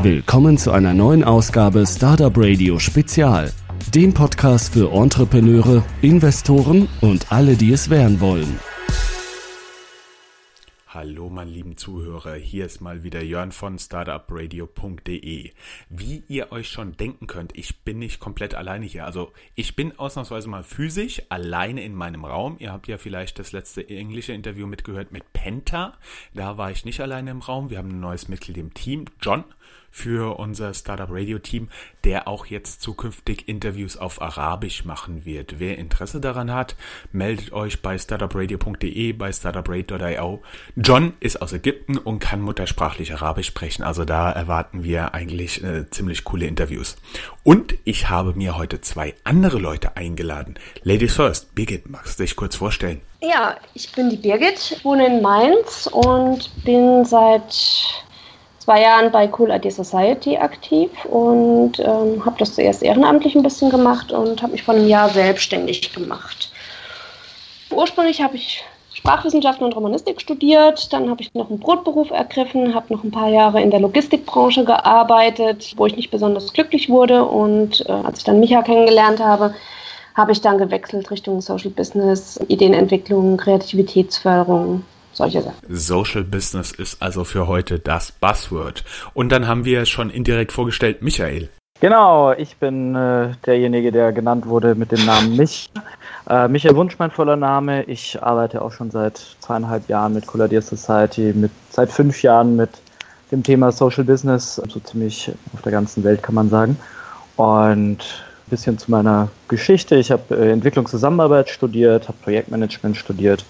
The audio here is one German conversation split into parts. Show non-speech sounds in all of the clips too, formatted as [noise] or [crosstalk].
Willkommen zu einer neuen Ausgabe Startup Radio Spezial, dem Podcast für Entrepreneure, Investoren und alle, die es werden wollen. Hallo, meine lieben Zuhörer, hier ist mal wieder Jörn von startupradio.de. Wie ihr euch schon denken könnt, ich bin nicht komplett alleine hier. Also ich bin ausnahmsweise mal physisch alleine in meinem Raum. Ihr habt ja vielleicht das letzte englische Interview mitgehört mit Penta. Da war ich nicht alleine im Raum. Wir haben ein neues Mitglied im Team, John für unser Startup Radio Team, der auch jetzt zukünftig Interviews auf Arabisch machen wird. Wer Interesse daran hat, meldet euch bei startupradio.de, bei startupradio.io. John ist aus Ägypten und kann muttersprachlich Arabisch sprechen, also da erwarten wir eigentlich äh, ziemlich coole Interviews. Und ich habe mir heute zwei andere Leute eingeladen. Ladies first, Birgit, magst du dich kurz vorstellen? Ja, ich bin die Birgit, wohne in Mainz und bin seit zwei Jahren bei Cool ID Society aktiv und ähm, habe das zuerst ehrenamtlich ein bisschen gemacht und habe mich vor einem Jahr selbstständig gemacht. Ursprünglich habe ich Sprachwissenschaften und Romanistik studiert, dann habe ich noch einen Brotberuf ergriffen, habe noch ein paar Jahre in der Logistikbranche gearbeitet, wo ich nicht besonders glücklich wurde und äh, als ich dann Micha kennengelernt habe, habe ich dann gewechselt Richtung Social Business, Ideenentwicklung, Kreativitätsförderung, solche Sachen. Social Business ist also für heute das Buzzword. Und dann haben wir schon indirekt vorgestellt, Michael. Genau, ich bin äh, derjenige, der genannt wurde mit dem Namen Mich. Äh, Michael Wunsch, mein voller Name. Ich arbeite auch schon seit zweieinhalb Jahren mit Colladear Society, mit, seit fünf Jahren mit dem Thema Social Business, so ziemlich auf der ganzen Welt kann man sagen. Und ein bisschen zu meiner Geschichte. Ich habe äh, Entwicklungszusammenarbeit studiert, habe Projektmanagement studiert,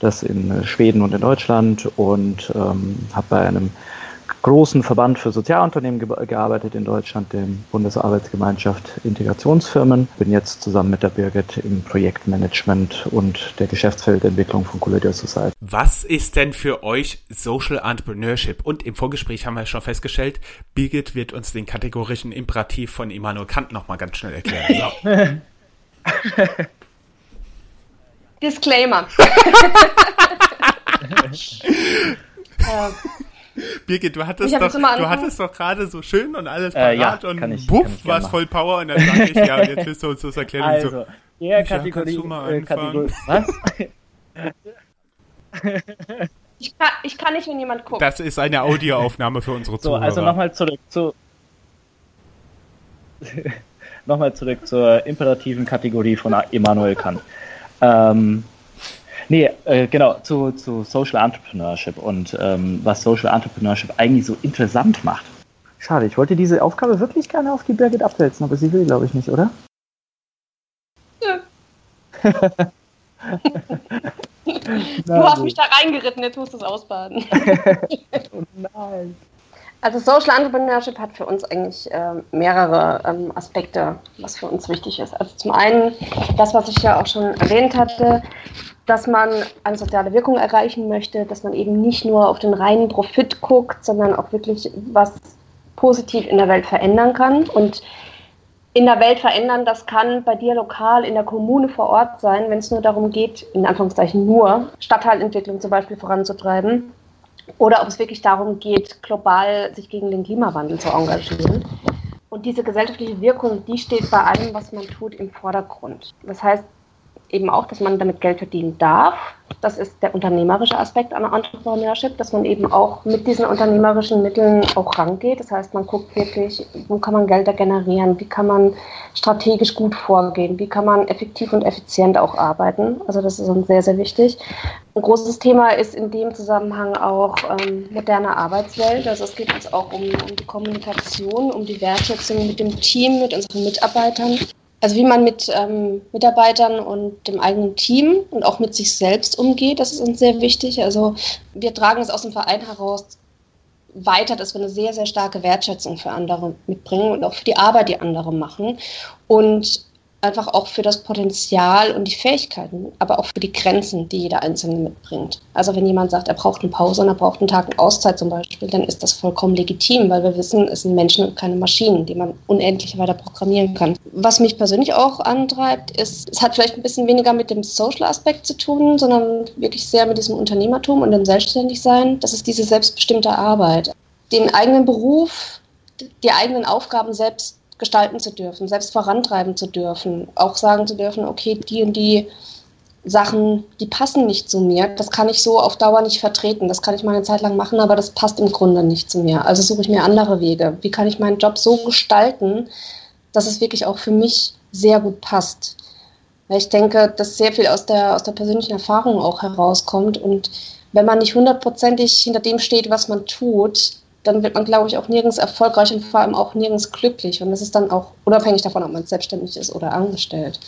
das in äh, Schweden und in Deutschland und ähm, habe bei einem großen Verband für Sozialunternehmen ge gearbeitet in Deutschland, dem Bundesarbeitsgemeinschaft Integrationsfirmen. Bin jetzt zusammen mit der Birgit im Projektmanagement und der Geschäftsfeldentwicklung von Collider Society. Was ist denn für euch Social Entrepreneurship? Und im Vorgespräch haben wir schon festgestellt, Birgit wird uns den kategorischen Imperativ von Immanuel Kant nochmal ganz schnell erklären. So. [laughs] Disclaimer. [laughs] Birgit, du hattest doch, du hattest doch gerade so schön und alles parat äh, ja, und ich, buff, war es voll Power und dann sage ich, ja, jetzt [laughs] willst du uns das erklären. Also, so, ja, Kategorie, äh, Kategorie, was? ich, kann, ich kann nicht, wenn jemand guckt. Das ist eine Audioaufnahme für unsere so, also Zuhörer. Also nochmal zurück zu [laughs] nochmal zurück zur imperativen Kategorie von Immanuel Kant. Ähm, nee, äh, genau, zu, zu Social Entrepreneurship und ähm, was Social Entrepreneurship eigentlich so interessant macht. Schade, ich wollte diese Aufgabe wirklich gerne auf die Birgit abwälzen, aber sie will, glaube ich, nicht, oder? Ja. [laughs] du hast mich da reingeritten, jetzt musst du es ausbaden. [laughs] oh [laughs] nein. Also Social Entrepreneurship hat für uns eigentlich äh, mehrere ähm, Aspekte, was für uns wichtig ist. Also zum einen das, was ich ja auch schon erwähnt hatte, dass man eine soziale Wirkung erreichen möchte, dass man eben nicht nur auf den reinen Profit guckt, sondern auch wirklich was positiv in der Welt verändern kann. Und in der Welt verändern, das kann bei dir lokal in der Kommune vor Ort sein, wenn es nur darum geht, in Anführungszeichen nur Stadtteilentwicklung zum Beispiel voranzutreiben oder ob es wirklich darum geht, global sich gegen den Klimawandel zu engagieren. Und diese gesellschaftliche Wirkung, die steht bei allem, was man tut, im Vordergrund. Das heißt, eben auch, dass man damit Geld verdienen darf. Das ist der unternehmerische Aspekt an Entrepreneurship, dass man eben auch mit diesen unternehmerischen Mitteln auch rangeht. Das heißt, man guckt wirklich, wo kann man Gelder generieren, wie kann man strategisch gut vorgehen, wie kann man effektiv und effizient auch arbeiten. Also das ist uns sehr, sehr wichtig. Ein großes Thema ist in dem Zusammenhang auch ähm, moderne Arbeitswelt. Also es geht uns auch um, um die Kommunikation, um die Wertschätzung mit dem Team, mit unseren Mitarbeitern also wie man mit ähm, Mitarbeitern und dem eigenen Team und auch mit sich selbst umgeht, das ist uns sehr wichtig. Also wir tragen es aus dem Verein heraus weiter, dass wir eine sehr, sehr starke Wertschätzung für andere mitbringen und auch für die Arbeit, die andere machen. Und einfach auch für das Potenzial und die Fähigkeiten, aber auch für die Grenzen, die jeder Einzelne mitbringt. Also wenn jemand sagt, er braucht eine Pause und er braucht einen Tag Auszeit zum Beispiel, dann ist das vollkommen legitim, weil wir wissen, es sind Menschen und keine Maschinen, die man unendlich weiter programmieren kann. Was mich persönlich auch antreibt, ist, es hat vielleicht ein bisschen weniger mit dem Social-Aspekt zu tun, sondern wirklich sehr mit diesem Unternehmertum und dem Selbstständigsein. Das ist diese selbstbestimmte Arbeit. Den eigenen Beruf die eigenen Aufgaben selbst gestalten zu dürfen, selbst vorantreiben zu dürfen, auch sagen zu dürfen, okay, die und die Sachen, die passen nicht zu mir. Das kann ich so auf Dauer nicht vertreten. Das kann ich mal eine Zeit lang machen, aber das passt im Grunde nicht zu mir. Also suche ich mir andere Wege. Wie kann ich meinen Job so gestalten, dass es wirklich auch für mich sehr gut passt? Weil ich denke, dass sehr viel aus der, aus der persönlichen Erfahrung auch herauskommt. Und wenn man nicht hundertprozentig hinter dem steht, was man tut, dann wird man, glaube ich, auch nirgends erfolgreich und vor allem auch nirgends glücklich. Und das ist dann auch unabhängig davon, ob man selbstständig ist oder angestellt.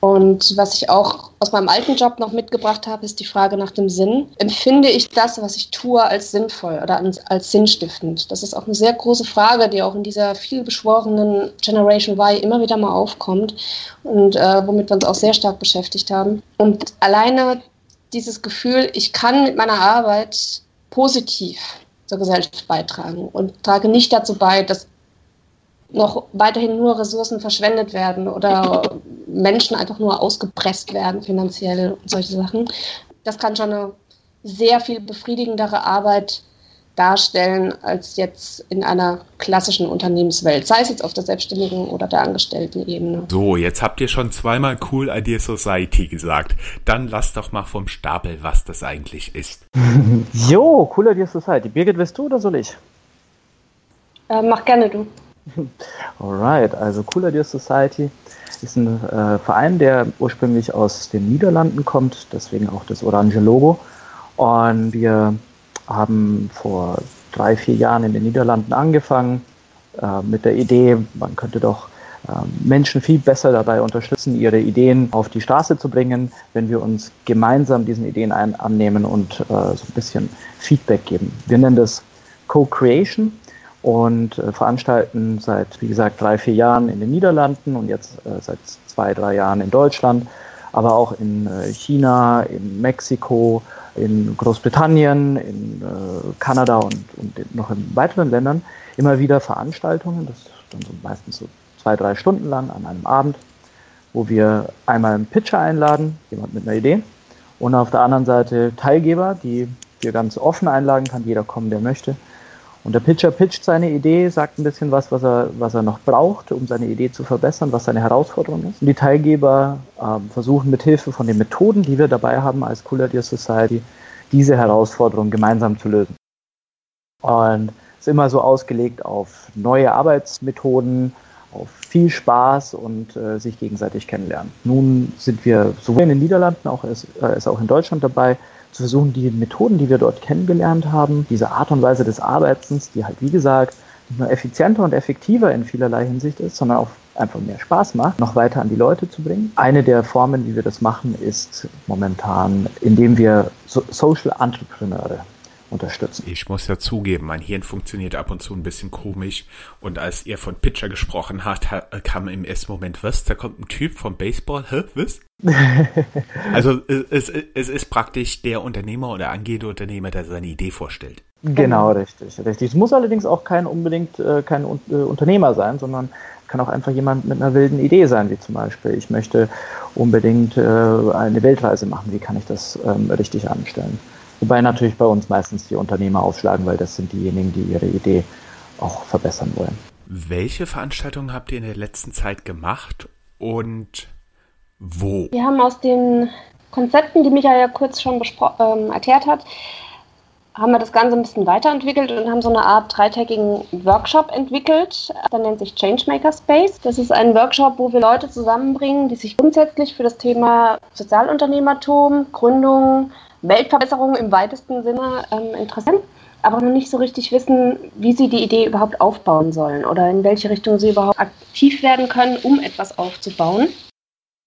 Und was ich auch aus meinem alten Job noch mitgebracht habe, ist die Frage nach dem Sinn. Empfinde ich das, was ich tue, als sinnvoll oder als sinnstiftend? Das ist auch eine sehr große Frage, die auch in dieser vielbeschworenen Generation Y immer wieder mal aufkommt und äh, womit wir uns auch sehr stark beschäftigt haben. Und alleine dieses Gefühl, ich kann mit meiner Arbeit positiv zur Gesellschaft beitragen und trage nicht dazu bei, dass noch weiterhin nur Ressourcen verschwendet werden oder Menschen einfach nur ausgepresst werden finanziell und solche Sachen. Das kann schon eine sehr viel befriedigendere Arbeit darstellen als jetzt in einer klassischen Unternehmenswelt, sei es jetzt auf der selbstständigen oder der Angestellten-Ebene. So, jetzt habt ihr schon zweimal Cool Idea Society gesagt. Dann lasst doch mal vom Stapel, was das eigentlich ist. [laughs] jo, Cool Idea Society. Birgit, willst du oder soll ich? Äh, mach gerne du. [laughs] Alright, also Cool Idea Society ist ein äh, Verein, der ursprünglich aus den Niederlanden kommt, deswegen auch das orange Logo. Und wir haben vor drei, vier Jahren in den Niederlanden angefangen äh, mit der Idee, man könnte doch äh, Menschen viel besser dabei unterstützen, ihre Ideen auf die Straße zu bringen, wenn wir uns gemeinsam diesen Ideen ein, annehmen und äh, so ein bisschen Feedback geben. Wir nennen das Co-Creation und äh, veranstalten seit, wie gesagt, drei, vier Jahren in den Niederlanden und jetzt äh, seit zwei, drei Jahren in Deutschland, aber auch in äh, China, in Mexiko, in Großbritannien, in äh, Kanada und, und noch in weiteren Ländern immer wieder Veranstaltungen, das ist dann so meistens so zwei, drei Stunden lang an einem Abend, wo wir einmal einen Pitcher einladen, jemand mit einer Idee, und auf der anderen Seite Teilgeber, die wir ganz offen einladen, kann jeder kommen, der möchte. Und der Pitcher pitcht seine Idee, sagt ein bisschen was, was er, was er noch braucht, um seine Idee zu verbessern, was seine Herausforderung ist. Und die Teilgeber ähm, versuchen mit Hilfe von den Methoden, die wir dabei haben als Cool Idea Society, diese Herausforderung gemeinsam zu lösen. Und es ist immer so ausgelegt auf neue Arbeitsmethoden, auf viel Spaß und äh, sich gegenseitig kennenlernen. Nun sind wir sowohl in den Niederlanden auch als, äh, auch in Deutschland dabei, zu versuchen, die Methoden, die wir dort kennengelernt haben, diese Art und Weise des Arbeitens, die halt, wie gesagt, nicht nur effizienter und effektiver in vielerlei Hinsicht ist, sondern auch einfach mehr Spaß macht, noch weiter an die Leute zu bringen. Eine der Formen, wie wir das machen, ist momentan, indem wir so Social Entrepreneure unterstützen. Ich muss ja zugeben, mein Hirn funktioniert ab und zu ein bisschen komisch. Und als ihr von Pitcher gesprochen habt, kam im ersten Moment, was? Da kommt ein Typ vom Baseball, hä, was? [laughs] also es, es ist praktisch der Unternehmer oder angehende Unternehmer, der seine Idee vorstellt. Genau, richtig, richtig. Es muss allerdings auch kein unbedingt äh, kein äh, Unternehmer sein, sondern kann auch einfach jemand mit einer wilden Idee sein, wie zum Beispiel, ich möchte unbedingt äh, eine Weltreise machen, wie kann ich das ähm, richtig anstellen? Wobei natürlich bei uns meistens die Unternehmer aufschlagen, weil das sind diejenigen, die ihre Idee auch verbessern wollen. Welche Veranstaltungen habt ihr in der letzten Zeit gemacht und wo? Wir haben aus den Konzepten, die Michael ja kurz schon ähm, erklärt hat, haben wir das Ganze ein bisschen weiterentwickelt und haben so eine Art dreitägigen Workshop entwickelt. Der nennt sich Changemaker Space. Das ist ein Workshop, wo wir Leute zusammenbringen, die sich grundsätzlich für das Thema Sozialunternehmertum, Gründung, Weltverbesserung im weitesten Sinne ähm, interessieren, aber noch nicht so richtig wissen, wie sie die Idee überhaupt aufbauen sollen oder in welche Richtung sie überhaupt aktiv werden können, um etwas aufzubauen.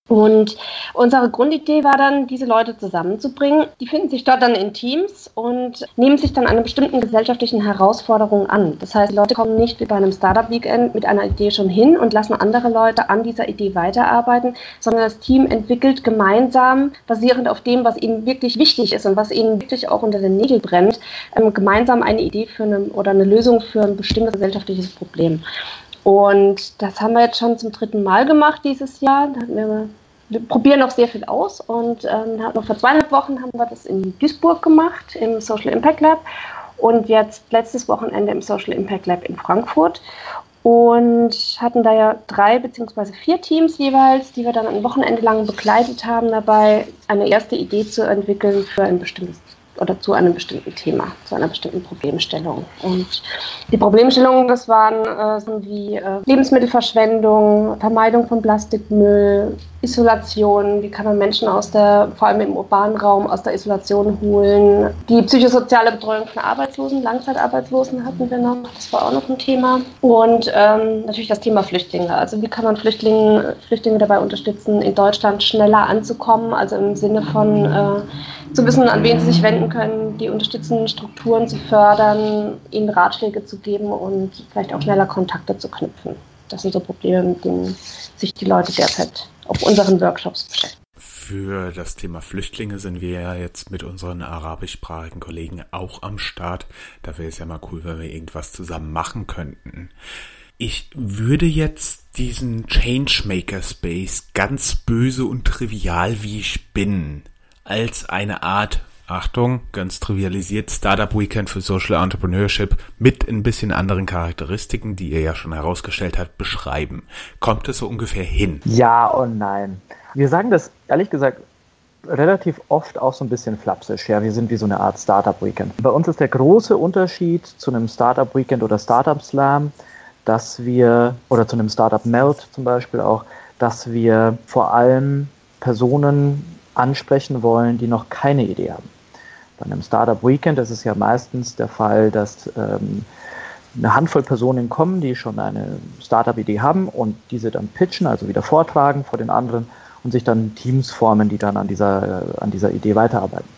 Und unsere Grundidee war dann, diese Leute zusammenzubringen. Die finden sich dort dann in Teams und nehmen sich dann einer bestimmten gesellschaftlichen Herausforderung an. Das heißt, die Leute kommen nicht wie bei einem Startup-Weekend mit einer Idee schon hin und lassen andere Leute an dieser Idee weiterarbeiten, sondern das Team entwickelt gemeinsam, basierend auf dem, was ihnen wirklich wichtig ist und was ihnen wirklich auch unter den Nägeln brennt, ähm, gemeinsam eine Idee für eine oder eine Lösung für ein bestimmtes gesellschaftliches Problem. Und das haben wir jetzt schon zum dritten Mal gemacht dieses Jahr. Wir, wir probieren noch sehr viel aus und ähm, noch vor zweieinhalb Wochen haben wir das in Duisburg gemacht, im Social Impact Lab. und jetzt letztes Wochenende im Social Impact Lab in Frankfurt und hatten da ja drei beziehungsweise vier Teams jeweils, die wir dann ein Wochenende lang begleitet haben, dabei eine erste Idee zu entwickeln für ein bestimmtes oder zu einem bestimmten Thema, zu einer bestimmten Problemstellung. Und die Problemstellungen, das waren äh, so wie äh, Lebensmittelverschwendung, Vermeidung von Plastikmüll, Isolation, wie kann man Menschen aus der, vor allem im urbanen Raum, aus der Isolation holen. Die psychosoziale Betreuung von Arbeitslosen, Langzeitarbeitslosen hatten wir noch, das war auch noch ein Thema. Und ähm, natürlich das Thema Flüchtlinge. Also wie kann man Flüchtlinge, Flüchtlinge dabei unterstützen, in Deutschland schneller anzukommen, also im Sinne von äh, zu wissen, an wen sie sich wenden können, die unterstützenden Strukturen zu fördern, ihnen Ratschläge zu geben und vielleicht auch schneller Kontakte zu knüpfen. Das sind so Probleme, mit denen sich die Leute derzeit auf unseren Workshops beschäftigen. Für das Thema Flüchtlinge sind wir ja jetzt mit unseren arabischsprachigen Kollegen auch am Start. Da wäre es ja mal cool, wenn wir irgendwas zusammen machen könnten. Ich würde jetzt diesen Changemaker Space ganz böse und trivial wie ich bin als eine Art, Achtung, ganz trivialisiert, Startup Weekend für Social Entrepreneurship mit ein bisschen anderen Charakteristiken, die ihr ja schon herausgestellt habt, beschreiben. Kommt es so ungefähr hin? Ja und nein. Wir sagen das ehrlich gesagt relativ oft auch so ein bisschen flapsisch. Ja, wir sind wie so eine Art Startup Weekend. Bei uns ist der große Unterschied zu einem Startup Weekend oder Startup Slam, dass wir, oder zu einem Startup Melt zum Beispiel auch, dass wir vor allem Personen ansprechen wollen, die noch keine Idee haben. Bei einem Startup Weekend ist es ja meistens der Fall, dass ähm, eine Handvoll Personen kommen, die schon eine Startup-Idee haben und diese dann pitchen, also wieder vortragen vor den anderen und sich dann Teams formen, die dann an dieser, äh, an dieser Idee weiterarbeiten.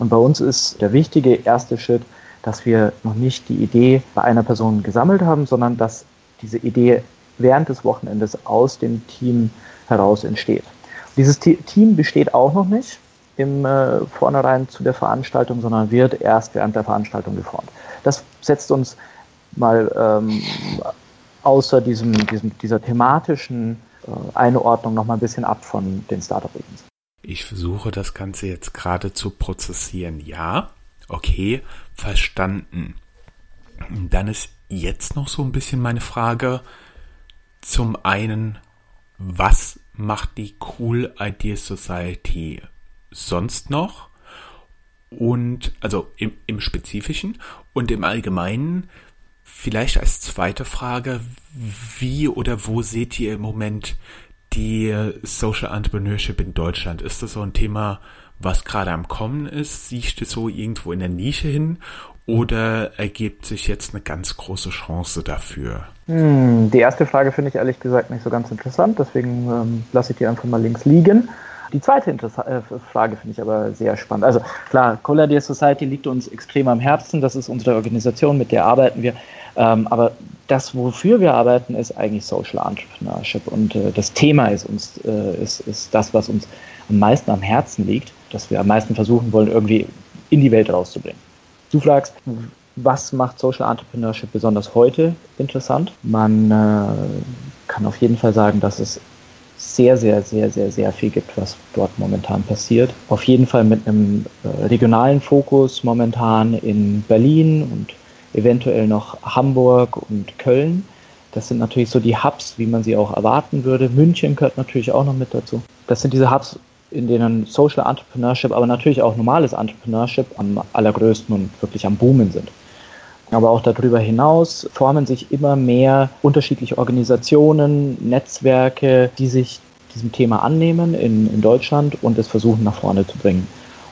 Und bei uns ist der wichtige erste Schritt, dass wir noch nicht die Idee bei einer Person gesammelt haben, sondern dass diese Idee während des Wochenendes aus dem Team heraus entsteht. Dieses Team besteht auch noch nicht im äh, Vornherein zu der Veranstaltung, sondern wird erst während der Veranstaltung geformt. Das setzt uns mal ähm, außer diesem, diesem, dieser thematischen äh, Einordnung noch mal ein bisschen ab von den Startup-Events. Ich versuche das Ganze jetzt gerade zu prozessieren. Ja, okay, verstanden. Dann ist jetzt noch so ein bisschen meine Frage. Zum einen, was macht die Cool Ideas Society sonst noch? Und also im, im Spezifischen und im Allgemeinen, vielleicht als zweite Frage, wie oder wo seht ihr im Moment die Social Entrepreneurship in Deutschland? Ist das so ein Thema, was gerade am Kommen ist? Siehst du so irgendwo in der Nische hin? Oder ergibt sich jetzt eine ganz große Chance dafür? Hm, die erste Frage finde ich ehrlich gesagt nicht so ganz interessant, deswegen ähm, lasse ich die einfach mal links liegen. Die zweite Interessa äh, Frage finde ich aber sehr spannend. Also klar, Collider Society liegt uns extrem am Herzen, das ist unsere Organisation, mit der arbeiten wir. Ähm, aber das, wofür wir arbeiten, ist eigentlich Social Entrepreneurship und äh, das Thema ist uns äh, ist, ist das, was uns am meisten am Herzen liegt, dass wir am meisten versuchen wollen, irgendwie in die Welt rauszubringen. Du fragst, was macht Social Entrepreneurship besonders heute interessant? Man äh, kann auf jeden Fall sagen, dass es sehr, sehr, sehr, sehr, sehr viel gibt, was dort momentan passiert. Auf jeden Fall mit einem äh, regionalen Fokus momentan in Berlin und eventuell noch Hamburg und Köln. Das sind natürlich so die Hubs, wie man sie auch erwarten würde. München gehört natürlich auch noch mit dazu. Das sind diese Hubs, in denen Social Entrepreneurship, aber natürlich auch normales Entrepreneurship am allergrößten und wirklich am Boomen sind. Aber auch darüber hinaus formen sich immer mehr unterschiedliche Organisationen, Netzwerke, die sich diesem Thema annehmen in, in Deutschland und es versuchen nach vorne zu bringen.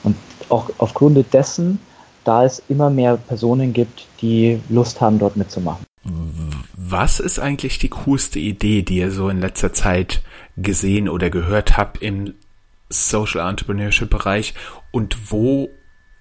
Und auch aufgrund dessen, da es immer mehr Personen gibt, die Lust haben, dort mitzumachen. Was ist eigentlich die coolste Idee, die ihr so in letzter Zeit gesehen oder gehört habt im Social Entrepreneurship Bereich und wo,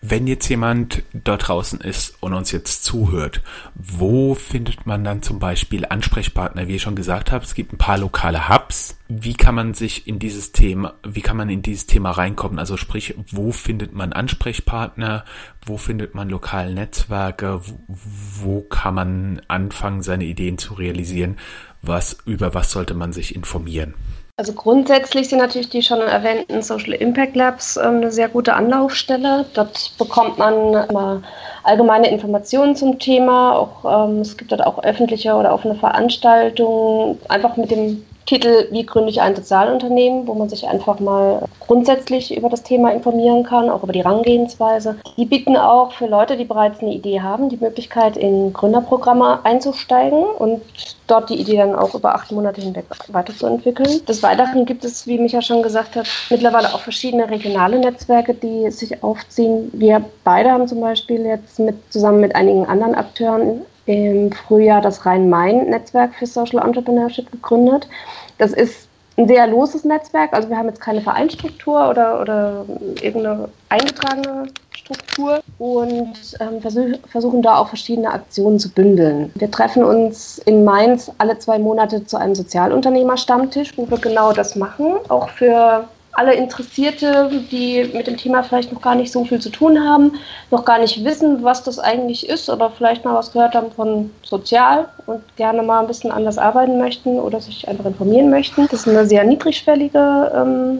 wenn jetzt jemand dort draußen ist und uns jetzt zuhört, wo findet man dann zum Beispiel Ansprechpartner? Wie ich schon gesagt habe, es gibt ein paar lokale Hubs. Wie kann man sich in dieses Thema, wie kann man in dieses Thema reinkommen? Also sprich, wo findet man Ansprechpartner? Wo findet man lokale Netzwerke? Wo, wo kann man anfangen, seine Ideen zu realisieren? Was, über was sollte man sich informieren? Also grundsätzlich sind natürlich die schon erwähnten Social Impact Labs ähm, eine sehr gute Anlaufstelle. Dort bekommt man immer allgemeine Informationen zum Thema. Auch, ähm, es gibt dort auch öffentliche oder offene Veranstaltungen, einfach mit dem Titel Wie gründe ich ein Sozialunternehmen, wo man sich einfach mal grundsätzlich über das Thema informieren kann, auch über die Rangehensweise. Die bieten auch für Leute, die bereits eine Idee haben, die Möglichkeit, in Gründerprogramme einzusteigen und dort die Idee dann auch über acht Monate hinweg weiterzuentwickeln. Des Weiteren gibt es, wie Micha schon gesagt hat, mittlerweile auch verschiedene regionale Netzwerke, die sich aufziehen. Wir beide haben zum Beispiel jetzt mit, zusammen mit einigen anderen Akteuren im Frühjahr das Rhein-Main-Netzwerk für Social Entrepreneurship gegründet. Das ist ein sehr loses Netzwerk, also wir haben jetzt keine Vereinsstruktur oder, oder irgendeine eingetragene Struktur und ähm, versuch, versuchen da auch verschiedene Aktionen zu bündeln. Wir treffen uns in Mainz alle zwei Monate zu einem Sozialunternehmer-Stammtisch, wo wir genau das machen, auch für alle Interessierte, die mit dem Thema vielleicht noch gar nicht so viel zu tun haben, noch gar nicht wissen, was das eigentlich ist, aber vielleicht mal was gehört haben von Sozial und gerne mal ein bisschen anders arbeiten möchten oder sich einfach informieren möchten. Das ist eine sehr niedrigschwellige, ähm,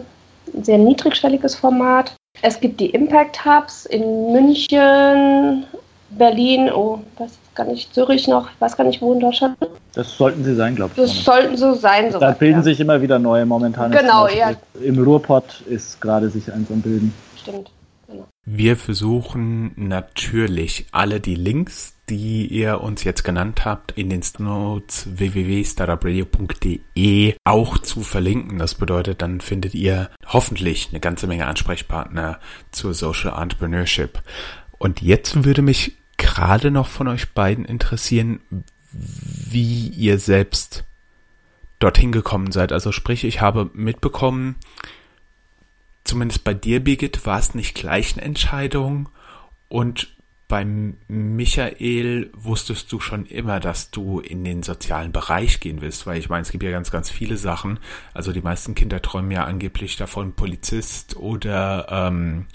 sehr niedrigschwelliges Format. Es gibt die Impact Hubs in München, Berlin, oh, weiß gar nicht, Zürich noch, ich weiß gar nicht, wo in Deutschland. Das sollten sie sein, glaube ich. Das sollten so sein. So da bilden ja. sich immer wieder neue momentan. Genau, ja. Im Ruhrpott ist gerade sich eins am Bilden. Stimmt. Genau. Wir versuchen natürlich alle die Links, die ihr uns jetzt genannt habt, in den Notes www.startupradio.de auch zu verlinken. Das bedeutet, dann findet ihr hoffentlich eine ganze Menge Ansprechpartner zur Social Entrepreneurship. Und jetzt würde mich gerade noch von euch beiden interessieren, wie ihr selbst dorthin gekommen seid. Also sprich, ich habe mitbekommen, zumindest bei dir, Birgit, war es nicht gleich eine Entscheidung und beim Michael wusstest du schon immer, dass du in den sozialen Bereich gehen willst, weil ich meine, es gibt ja ganz, ganz viele Sachen. Also die meisten Kinder träumen ja angeblich davon, Polizist oder ähm,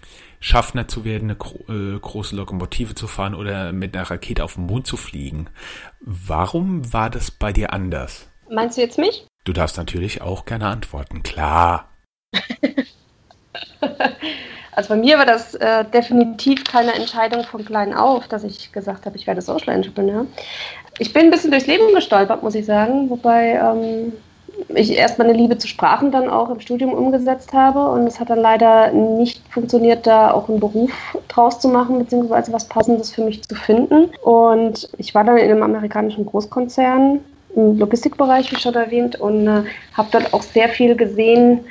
Schaffner zu werden, eine äh, große Lokomotive zu fahren oder mit einer Rakete auf den Mond zu fliegen. Warum war das bei dir anders? Meinst du jetzt mich? Du darfst natürlich auch gerne antworten, klar. [laughs] also bei mir war das äh, definitiv keine Entscheidung von klein auf, dass ich gesagt habe, ich werde Social Entrepreneur. Ich bin ein bisschen durchs Leben gestolpert, muss ich sagen, wobei ähm, ich erst meine Liebe zu Sprachen dann auch im Studium umgesetzt habe und es hat dann leider nicht funktioniert, da auch einen Beruf draus zu machen, beziehungsweise was Passendes für mich zu finden. Und ich war dann in einem amerikanischen Großkonzern im Logistikbereich, wie schon erwähnt, und äh, habe dort auch sehr viel gesehen,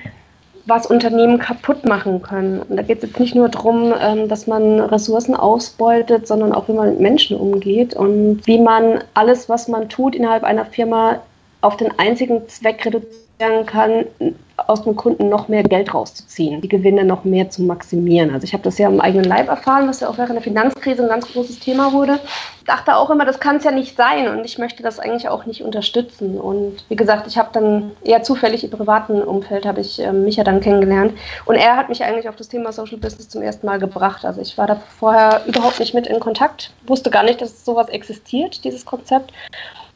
was Unternehmen kaputt machen können. Und da geht es jetzt nicht nur darum, ähm, dass man Ressourcen ausbeutet, sondern auch, wie man mit Menschen umgeht und wie man alles, was man tut innerhalb einer Firma, auf den einzigen Zweck reduzieren kann, aus dem Kunden noch mehr Geld rauszuziehen, die Gewinne noch mehr zu maximieren. Also ich habe das ja im eigenen Leib erfahren, was ja auch während der Finanzkrise ein ganz großes Thema wurde. Ich dachte auch immer, das kann es ja nicht sein und ich möchte das eigentlich auch nicht unterstützen. Und wie gesagt, ich habe dann eher zufällig im privaten Umfeld habe ich äh, Micha dann kennengelernt und er hat mich eigentlich auf das Thema Social Business zum ersten Mal gebracht. Also ich war da vorher überhaupt nicht mit in Kontakt, wusste gar nicht, dass sowas existiert, dieses Konzept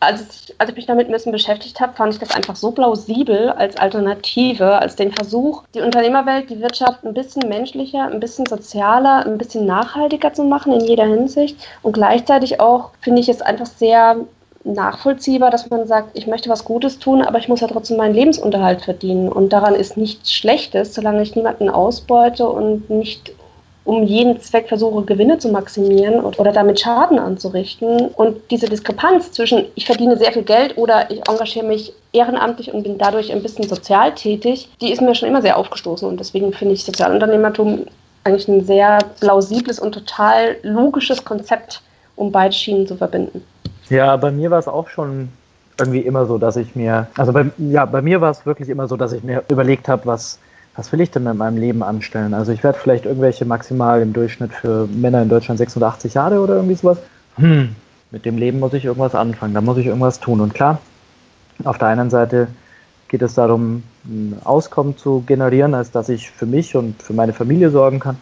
als ich, als ich mich damit ein bisschen beschäftigt habe, fand ich das einfach so plausibel als Alternative, als den Versuch, die Unternehmerwelt, die Wirtschaft ein bisschen menschlicher, ein bisschen sozialer, ein bisschen nachhaltiger zu machen in jeder Hinsicht. Und gleichzeitig auch finde ich es einfach sehr nachvollziehbar, dass man sagt, ich möchte was Gutes tun, aber ich muss ja trotzdem meinen Lebensunterhalt verdienen. Und daran ist nichts Schlechtes, solange ich niemanden ausbeute und nicht um jeden Zweck versuche, Gewinne zu maximieren oder damit Schaden anzurichten. Und diese Diskrepanz zwischen, ich verdiene sehr viel Geld oder ich engagiere mich ehrenamtlich und bin dadurch ein bisschen sozial tätig, die ist mir schon immer sehr aufgestoßen. Und deswegen finde ich Sozialunternehmertum eigentlich ein sehr plausibles und total logisches Konzept, um beide Schienen zu verbinden. Ja, bei mir war es auch schon irgendwie immer so, dass ich mir, also bei, ja, bei mir war es wirklich immer so, dass ich mir überlegt habe, was was will ich denn mit meinem Leben anstellen? Also ich werde vielleicht irgendwelche maximal im Durchschnitt für Männer in Deutschland 86 Jahre oder irgendwie sowas. Hm, mit dem Leben muss ich irgendwas anfangen, da muss ich irgendwas tun. Und klar, auf der einen Seite geht es darum, ein Auskommen zu generieren, als dass ich für mich und für meine Familie sorgen kann.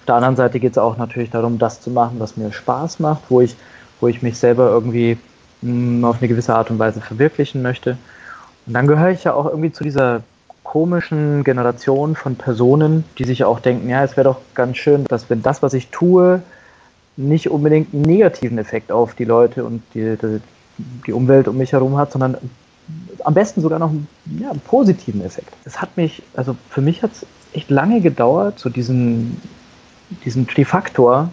Auf der anderen Seite geht es auch natürlich darum, das zu machen, was mir Spaß macht, wo ich, wo ich mich selber irgendwie mh, hm, auf eine gewisse Art und Weise verwirklichen möchte. Und dann gehöre ich ja auch irgendwie zu dieser komischen Generation von Personen, die sich auch denken, ja, es wäre doch ganz schön, dass wenn das, was ich tue, nicht unbedingt einen negativen Effekt auf die Leute und die, die, die Umwelt um mich herum hat, sondern am besten sogar noch einen, ja, einen positiven Effekt. Das hat mich, also für mich hat es echt lange gedauert, so diesen, diesen Trifaktor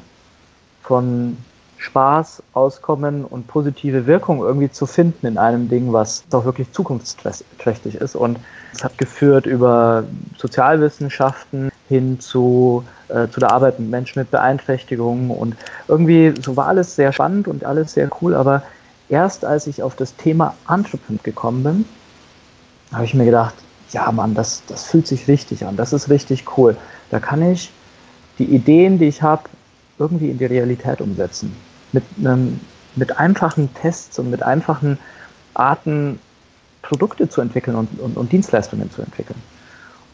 von Spaß, Auskommen und positive Wirkung irgendwie zu finden in einem Ding, was auch wirklich zukunftsträchtig ist. Und es hat geführt über Sozialwissenschaften hin zu, äh, zu der Arbeit mit Menschen mit Beeinträchtigungen. Und irgendwie, so war alles sehr spannend und alles sehr cool. Aber erst als ich auf das Thema Entrepreneur gekommen bin, habe ich mir gedacht, ja Mann, das, das fühlt sich richtig an, das ist richtig cool. Da kann ich die Ideen, die ich habe, irgendwie in die Realität umsetzen. Mit, einem, mit einfachen Tests und mit einfachen Arten, Produkte zu entwickeln und, und, und Dienstleistungen zu entwickeln.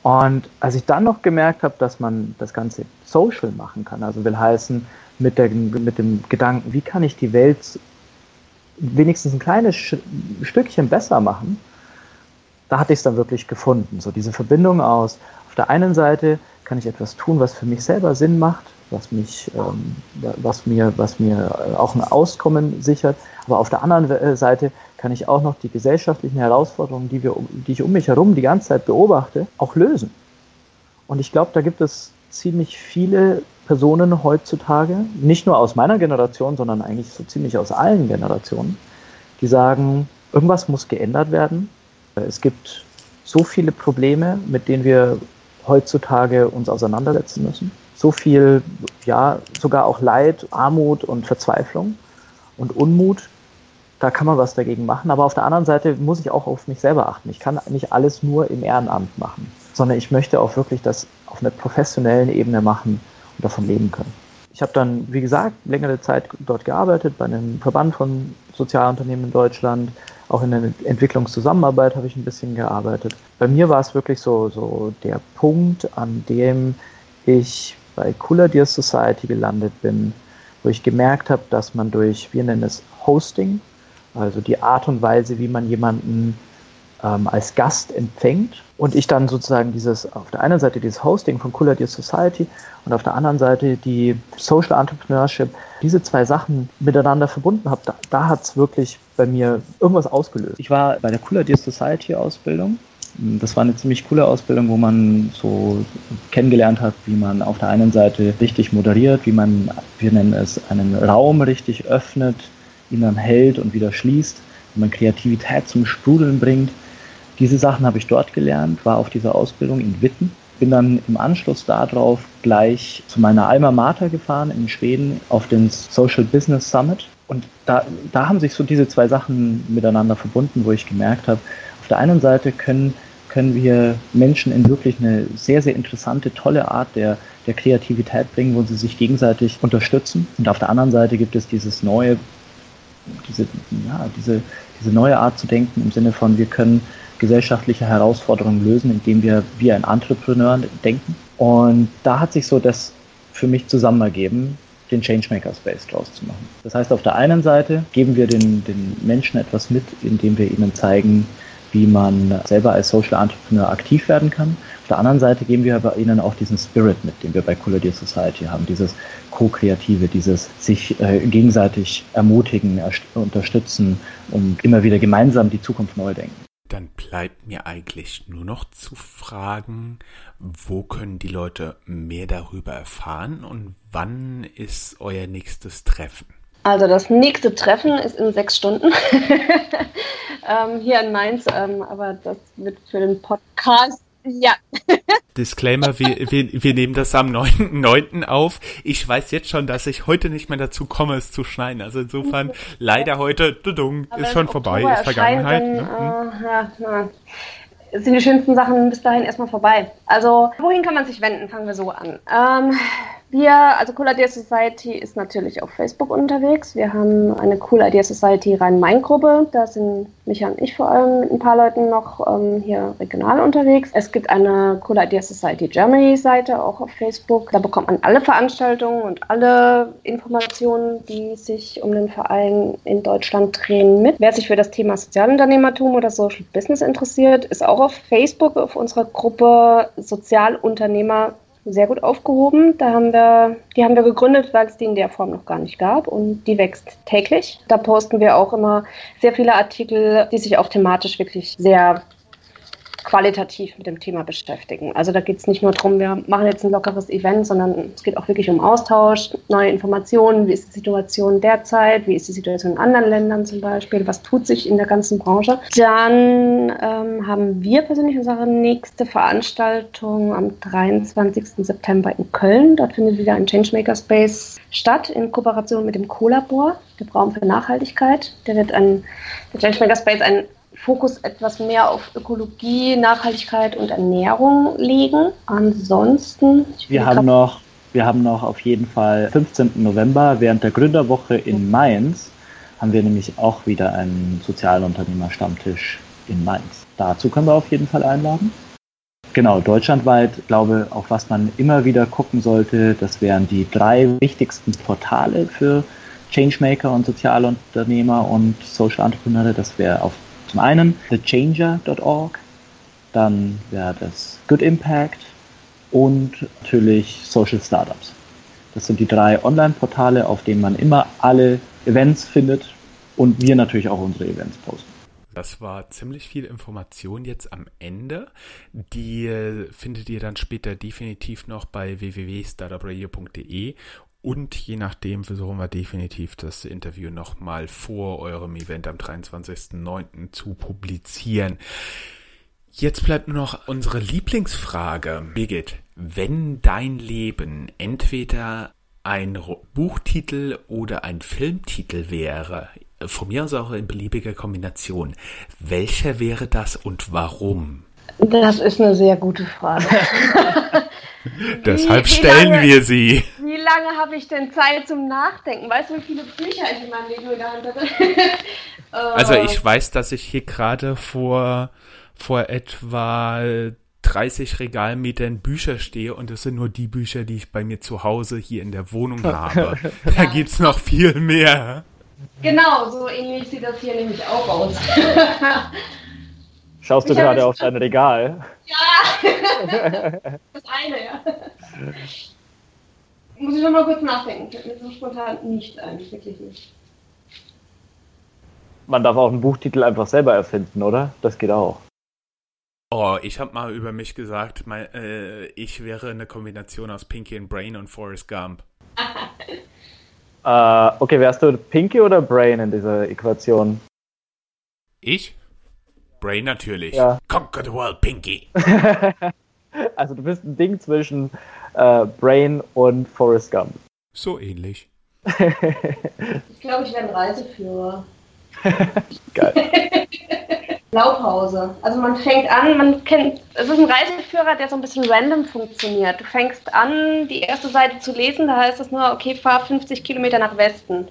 Und als ich dann noch gemerkt habe, dass man das Ganze social machen kann, also will heißen, mit, der, mit dem Gedanken, wie kann ich die Welt wenigstens ein kleines Stückchen besser machen, da hatte ich es dann wirklich gefunden. So diese Verbindung aus, auf der einen Seite kann ich etwas tun, was für mich selber Sinn macht, was mich, ähm, was mir, was mir auch ein Auskommen sichert. Aber auf der anderen äh, Seite kann ich auch noch die gesellschaftlichen Herausforderungen, die wir, die ich um mich herum die ganze Zeit beobachte, auch lösen. Und ich glaube, da gibt es ziemlich viele Personen heutzutage, nicht nur aus meiner Generation, sondern eigentlich so ziemlich aus allen Generationen, die sagen, irgendwas muss geändert werden. Es gibt so viele Probleme, mit denen wir heutzutage uns auseinandersetzen müssen. So viel, ja, sogar auch Leid, Armut und Verzweiflung und Unmut. Da kann man was dagegen machen. Aber auf der anderen Seite muss ich auch auf mich selber achten. Ich kann nicht alles nur im Ehrenamt machen, sondern ich möchte auch wirklich das auf einer professionellen Ebene machen und davon leben können. Ich habe dann, wie gesagt, längere Zeit dort gearbeitet, bei einem Verband von Sozialunternehmen in Deutschland, auch in der Entwicklungszusammenarbeit habe ich ein bisschen gearbeitet. Bei mir war es wirklich so, so der Punkt, an dem ich bei Cooler Deer Society gelandet bin, wo ich gemerkt habe, dass man durch, wir nennen es Hosting, also die Art und Weise, wie man jemanden ähm, als Gast empfängt und ich dann sozusagen dieses, auf der einen Seite dieses Hosting von Cooler Deer Society und auf der anderen Seite die Social Entrepreneurship, diese zwei Sachen miteinander verbunden habe, da, da hat es wirklich bei mir irgendwas ausgelöst. Ich war bei der Cooler Deer Society Ausbildung. Das war eine ziemlich coole Ausbildung, wo man so kennengelernt hat, wie man auf der einen Seite richtig moderiert, wie man, wir nennen es, einen Raum richtig öffnet, ihn dann hält und wieder schließt, wie man Kreativität zum Sprudeln bringt diese Sachen habe ich dort gelernt, war auf dieser Ausbildung in Witten. Bin dann im Anschluss darauf gleich zu meiner Alma Mater gefahren in Schweden auf den Social Business Summit. Und da, da haben sich so diese zwei Sachen miteinander verbunden, wo ich gemerkt habe, auf der einen Seite können, können wir Menschen in wirklich eine sehr, sehr interessante, tolle Art der, der Kreativität bringen, wo sie sich gegenseitig unterstützen. Und auf der anderen Seite gibt es dieses neue, diese, ja, diese, diese neue Art zu denken im Sinne von, wir können gesellschaftliche Herausforderungen lösen, indem wir wie ein Entrepreneur denken. Und da hat sich so das für mich zusammen ergeben, den Changemaker Space draus zu machen. Das heißt, auf der einen Seite geben wir den, den Menschen etwas mit, indem wir ihnen zeigen, wie man selber als Social Entrepreneur aktiv werden kann. Auf der anderen Seite geben wir aber ihnen auch diesen Spirit mit, den wir bei Cooler Deal Society haben, dieses Co-Kreative, dieses sich äh, gegenseitig ermutigen, unterstützen und immer wieder gemeinsam die Zukunft neu denken. Dann bleibt mir eigentlich nur noch zu fragen, wo können die Leute mehr darüber erfahren und wann ist euer nächstes Treffen? Also das nächste Treffen ist in sechs Stunden [laughs] ähm, hier in Mainz, ähm, aber das wird für den Podcast ja. [laughs] Disclaimer, wir, wir, wir nehmen das am 9.9. auf. Ich weiß jetzt schon, dass ich heute nicht mehr dazu komme, es zu schneiden. Also insofern, [laughs] leider heute, dudung, ist schon vorbei, ist Vergangenheit. Dann, ne? äh, ja, na, sind die schönsten Sachen bis dahin erstmal vorbei. Also, wohin kann man sich wenden? Fangen wir so an. Ähm, Wir, also Cool Idea Society ist natürlich auf Facebook unterwegs. Wir haben eine Cool Idea Society Rhein-Main-Gruppe. Da sind Micha und ich vor allem mit ein paar Leuten noch ähm, hier regional unterwegs. Es gibt eine Cool Idea Society Germany Seite auch auf Facebook. Da bekommt man alle Veranstaltungen und alle Informationen, die sich um den Verein in Deutschland drehen, mit. Wer sich für das Thema Sozialunternehmertum oder Social Business interessiert, ist auch auf Facebook auf unserer Gruppe Sozialunternehmer sehr gut aufgehoben. Da haben wir, die haben wir gegründet, weil es die in der Form noch gar nicht gab und die wächst täglich. Da posten wir auch immer sehr viele Artikel, die sich auch thematisch wirklich sehr qualitativ mit dem Thema beschäftigen. Also da geht es nicht nur darum, wir machen jetzt ein lockeres Event, sondern es geht auch wirklich um Austausch, neue Informationen, wie ist die Situation derzeit, wie ist die Situation in anderen Ländern zum Beispiel, was tut sich in der ganzen Branche. Dann ähm, haben wir persönlich unsere nächste Veranstaltung am 23. September in Köln. Dort findet wieder ein Changemaker Space statt in Kooperation mit dem Colabor, der Raum für Nachhaltigkeit. Der wird ein, der Changemaker Space ein Fokus etwas mehr auf Ökologie, Nachhaltigkeit und Ernährung legen. Ansonsten. Wir haben noch, wir haben noch auf jeden Fall 15. November während der Gründerwoche in Mainz haben wir nämlich auch wieder einen Sozialunternehmer-Stammtisch in Mainz. Dazu können wir auf jeden Fall einladen. Genau, deutschlandweit, glaube auf was man immer wieder gucken sollte, das wären die drei wichtigsten Portale für Changemaker und Sozialunternehmer und Social Entrepreneure. Das wäre auf zum einen thechanger.org, dann wäre das Good Impact und natürlich Social Startups. Das sind die drei Online-Portale, auf denen man immer alle Events findet und wir natürlich auch unsere Events posten. Das war ziemlich viel Information jetzt am Ende. Die äh, findet ihr dann später definitiv noch bei www.startupradio.de und je nachdem versuchen wir definitiv das Interview nochmal vor eurem Event am 23.09. zu publizieren. Jetzt bleibt nur noch unsere Lieblingsfrage. Birgit, wenn dein Leben entweder ein Buchtitel oder ein Filmtitel wäre, von mir aus auch in beliebiger Kombination, welcher wäre das und warum? Das ist eine sehr gute Frage. [laughs] [laughs] Deshalb wie, stellen lange, wir sie. Wie lange habe ich denn Zeit zum Nachdenken? Weißt du, wie viele Bücher ich in meinem Leben in der Hand hatte? [laughs] also ich weiß, dass ich hier gerade vor, vor etwa 30 Regalmetern Bücher stehe und das sind nur die Bücher, die ich bei mir zu Hause hier in der Wohnung [laughs] habe. Da ja. es noch viel mehr. Genau, so ähnlich sieht das hier nämlich auch aus. Schaust du gerade auf dein Regal? Ja, [laughs] das eine, ja. Muss ich noch mal kurz nachdenken. Fällt mir so spontan nicht ein, wirklich nicht. Man darf auch einen Buchtitel einfach selber erfinden, oder? Das geht auch. Oh, ich habe mal über mich gesagt, mein, äh, ich wäre eine Kombination aus Pinky and Brain und Forrest Gump. [laughs] äh, okay, wärst du Pinky oder Brain in dieser Äquation? Ich? Brain natürlich. Ja. Conquer the world, Pinky. [laughs] also du bist ein Ding zwischen äh, Brain und Forrest Gump. So ähnlich. [laughs] ich glaube, ich wäre ein Reiseführer. [laughs] Geil. Blaupause. Also man fängt an, man kennt, es ist ein Reiseführer, der so ein bisschen random funktioniert. Du fängst an, die erste Seite zu lesen, da heißt es nur, okay, fahr 50 Kilometer nach Westen.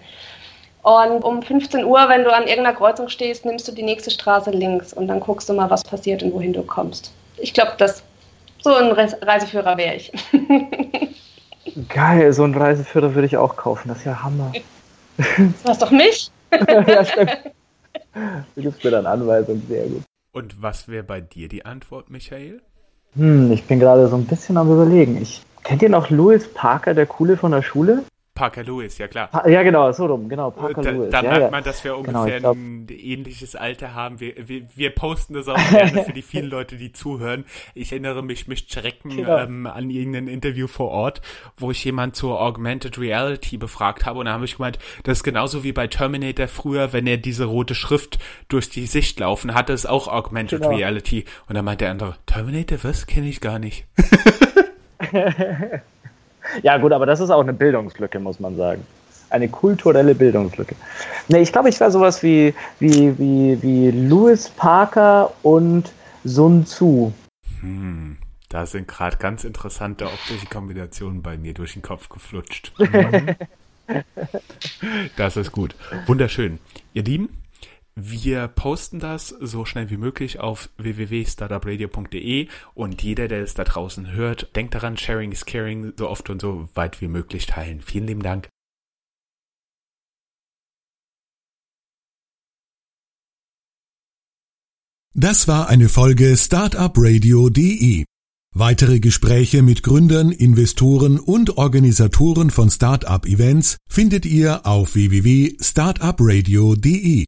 Und um 15 Uhr, wenn du an irgendeiner Kreuzung stehst, nimmst du die nächste Straße links und dann guckst du mal, was passiert und wohin du kommst. Ich glaube, dass so ein Reiseführer wäre ich. [laughs] Geil, so ein Reiseführer würde ich auch kaufen. Das ist ja Hammer. [laughs] Du hast doch mich. [laughs] ja, stimmt. Du gibst mir dann Anweisungen, sehr gut. Und was wäre bei dir die Antwort, Michael? Hm, ich bin gerade so ein bisschen am überlegen. Ich, kennt ihr noch Louis Parker, der Coole von der Schule? Parker Lewis, ja klar. ja, genau, so rum, genau, Parker da, Lewis. Da ja, merkt ja. man, dass wir genau, ungefähr genau, ein ähnliches Alter haben. Wir, wir, wir posten das auch gerne für die vielen Leute, die zuhören. Ich erinnere mich mich schrecken genau. ähm, an irgendein Interview vor Ort, wo ich jemand zur Augmented Reality befragt habe und da habe ich gemeint, das ist genauso wie bei Terminator früher, wenn er diese rote Schrift durch die Sicht laufen hatte, ist auch Augmented genau. Reality. Und dann meint der andere, Terminator, was? Kenne ich gar nicht. [laughs] ja gut, aber das ist auch eine Bildungslücke, muss man sagen eine kulturelle Bildungslücke. Nee, ich glaube, ich wäre sowas wie, wie, wie, wie Louis Parker und Sun Tzu. Hm. Da sind gerade ganz interessante optische Kombinationen bei mir durch den Kopf geflutscht. [laughs] das ist gut. Wunderschön. Ihr Lieben, wir posten das so schnell wie möglich auf www.startupradio.de und jeder, der es da draußen hört, denkt daran, Sharing is Caring, so oft und so weit wie möglich teilen. Vielen lieben Dank. Das war eine Folge Startupradio.de. Weitere Gespräche mit Gründern, Investoren und Organisatoren von Startup-Events findet ihr auf www.startupradio.de.